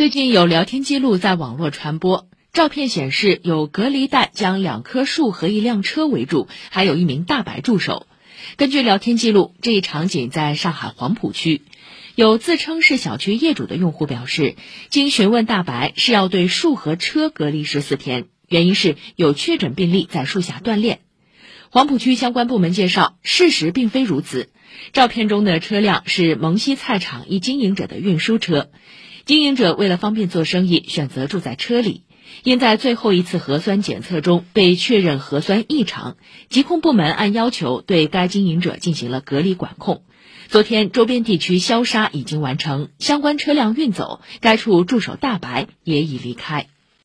最近有聊天记录在网络传播，照片显示有隔离带将两棵树和一辆车围住，还有一名大白助手。根据聊天记录，这一场景在上海黄浦区。有自称是小区业主的用户表示，经询问大白是要对树和车隔离十四天，原因是有确诊病例在树下锻炼。黄浦区相关部门介绍，事实并非如此。照片中的车辆是蒙西菜场一经营者的运输车。经营者为了方便做生意，选择住在车里。因在最后一次核酸检测中被确认核酸异常，疾控部门按要求对该经营者进行了隔离管控。昨天，周边地区消杀已经完成，相关车辆运走，该处驻守大白也已离开。